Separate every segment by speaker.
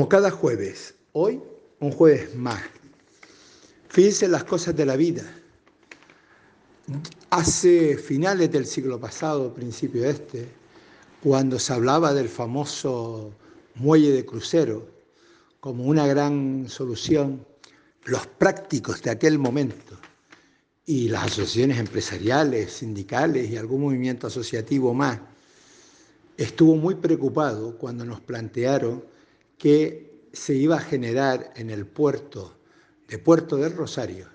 Speaker 1: Como cada jueves, hoy un jueves más. Fíjense las cosas de la vida. Hace finales del siglo pasado, principio de este, cuando se hablaba del famoso muelle de crucero como una gran solución, los prácticos de aquel momento y las asociaciones empresariales, sindicales y algún movimiento asociativo más, estuvo muy preocupado cuando nos plantearon que se iba a generar en el puerto de Puerto del Rosario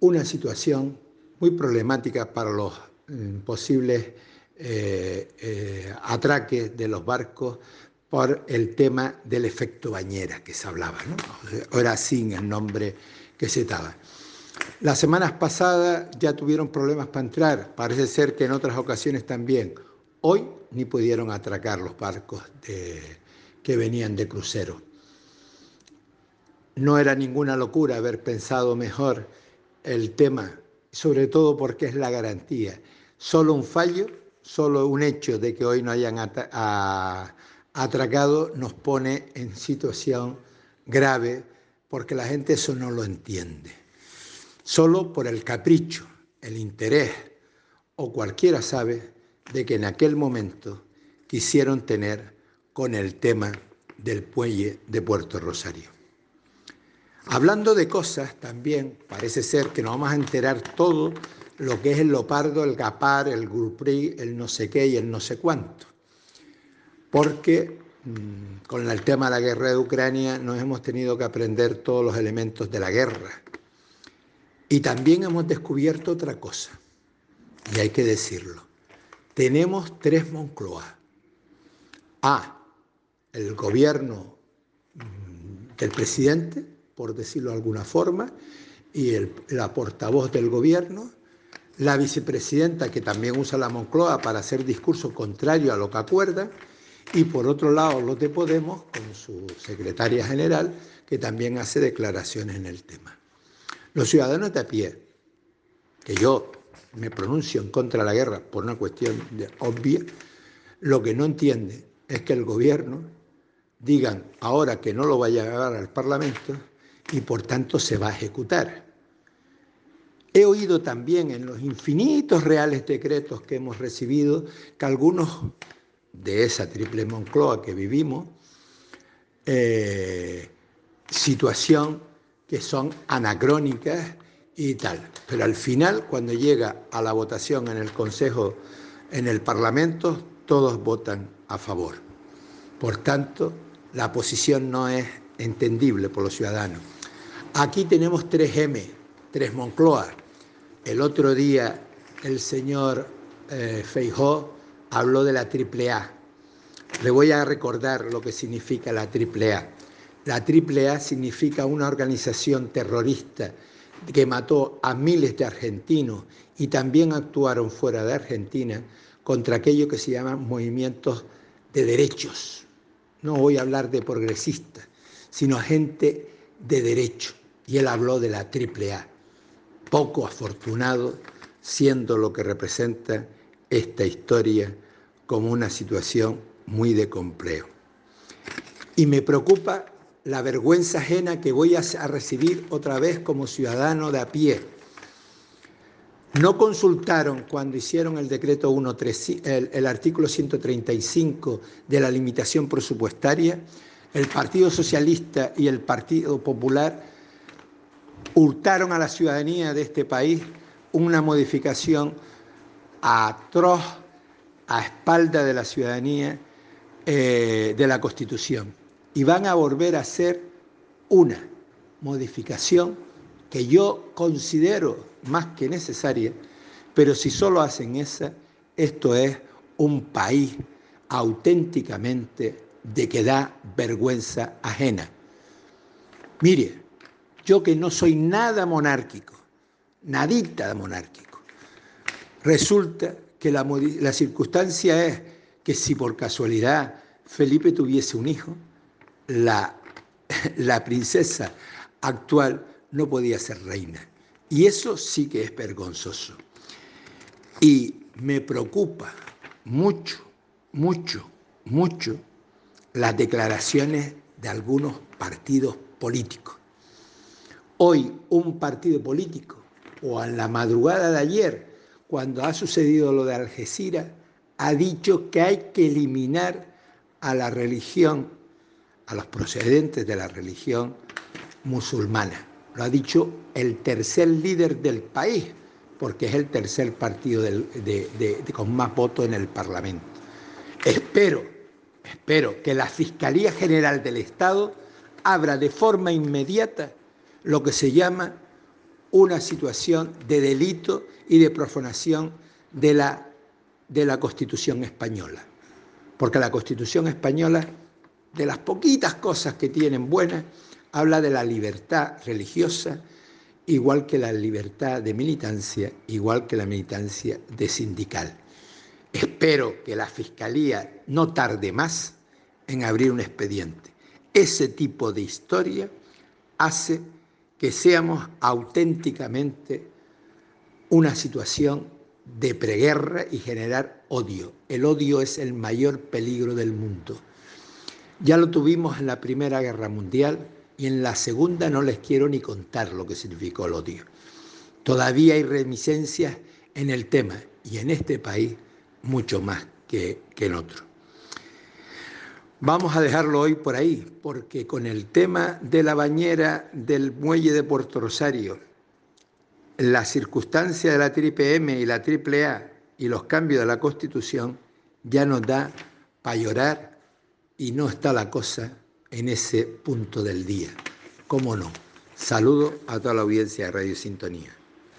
Speaker 1: una situación muy problemática para los mm, posibles eh, eh, atraques de los barcos por el tema del efecto bañera que se hablaba, ¿no? Ahora sin el nombre que se daba. Las semanas pasadas ya tuvieron problemas para entrar, parece ser que en otras ocasiones también. Hoy ni pudieron atracar los barcos de, que venían de crucero. No era ninguna locura haber pensado mejor el tema, sobre todo porque es la garantía. Solo un fallo, solo un hecho de que hoy no hayan atracado nos pone en situación grave porque la gente eso no lo entiende. Solo por el capricho, el interés o cualquiera sabe de que en aquel momento quisieron tener con el tema del muelle de Puerto Rosario. Hablando de cosas, también parece ser que nos vamos a enterar todo lo que es el Lopardo, el Gapar, el Gurpri, el no sé qué y el no sé cuánto. Porque mm, con el tema de la guerra de Ucrania nos hemos tenido que aprender todos los elementos de la guerra. Y también hemos descubierto otra cosa, y hay que decirlo. Tenemos tres Moncloa. A, el gobierno mm, del presidente, por decirlo de alguna forma, y la portavoz del gobierno, la vicepresidenta que también usa la Moncloa para hacer discurso contrario a lo que acuerda, y por otro lado los de Podemos con su secretaria general que también hace declaraciones en el tema. Los ciudadanos de a pie, que yo me pronuncio en contra de la guerra por una cuestión obvia, lo que no entiende es que el gobierno digan ahora que no lo vaya a llevar al Parlamento y por tanto se va a ejecutar. He oído también en los infinitos reales decretos que hemos recibido que algunos de esa triple Moncloa que vivimos, eh, situación que son anacrónicas y tal. Pero al final, cuando llega a la votación en el Consejo, en el Parlamento, todos votan a favor. Por tanto, la posición no es entendible por los ciudadanos. Aquí tenemos tres M, tres Moncloa. El otro día el señor eh, Feijó habló de la triple A. Le voy a recordar lo que significa la triple A. La triple A significa una organización terrorista que mató a miles de argentinos y también actuaron fuera de Argentina contra aquello que se llaman movimientos de derechos. No voy a hablar de progresistas, sino gente de derecho. Y él habló de la triple A, poco afortunado siendo lo que representa esta historia como una situación muy de complejo. Y me preocupa la vergüenza ajena que voy a recibir otra vez como ciudadano de a pie no consultaron cuando hicieron el decreto 135, el, el artículo 135 de la limitación presupuestaria, el Partido Socialista y el Partido Popular hurtaron a la ciudadanía de este país una modificación atroz a espalda de la ciudadanía eh, de la Constitución. Y van a volver a hacer una modificación que yo considero más que necesaria, pero si solo hacen esa, esto es un país auténticamente de que da vergüenza ajena. Mire, yo que no soy nada monárquico, nadita monárquico, resulta que la, la circunstancia es que si por casualidad Felipe tuviese un hijo, la, la princesa actual no podía ser reina. Y eso sí que es vergonzoso. Y me preocupa mucho, mucho, mucho las declaraciones de algunos partidos políticos. Hoy un partido político, o en la madrugada de ayer, cuando ha sucedido lo de Algeciras, ha dicho que hay que eliminar a la religión, a los procedentes de la religión musulmana. Lo ha dicho el tercer líder del país, porque es el tercer partido con más votos en el Parlamento. Espero, espero que la Fiscalía General del Estado abra de forma inmediata lo que se llama una situación de delito y de profanación de la, de la Constitución española. Porque la Constitución española, de las poquitas cosas que tienen buenas, habla de la libertad religiosa, igual que la libertad de militancia, igual que la militancia de sindical. Espero que la Fiscalía no tarde más en abrir un expediente. Ese tipo de historia hace que seamos auténticamente una situación de preguerra y generar odio. El odio es el mayor peligro del mundo. Ya lo tuvimos en la Primera Guerra Mundial y en la Segunda no les quiero ni contar lo que significó el odio. Todavía hay reminiscencias en el tema y en este país mucho más que, que en otro. Vamos a dejarlo hoy por ahí, porque con el tema de la bañera del muelle de Puerto Rosario, la circunstancia de la triple M y la triple A y los cambios de la Constitución, ya nos da para llorar y no está la cosa en ese punto del día. ¿Cómo no? Saludo a toda la audiencia de Radio Sintonía.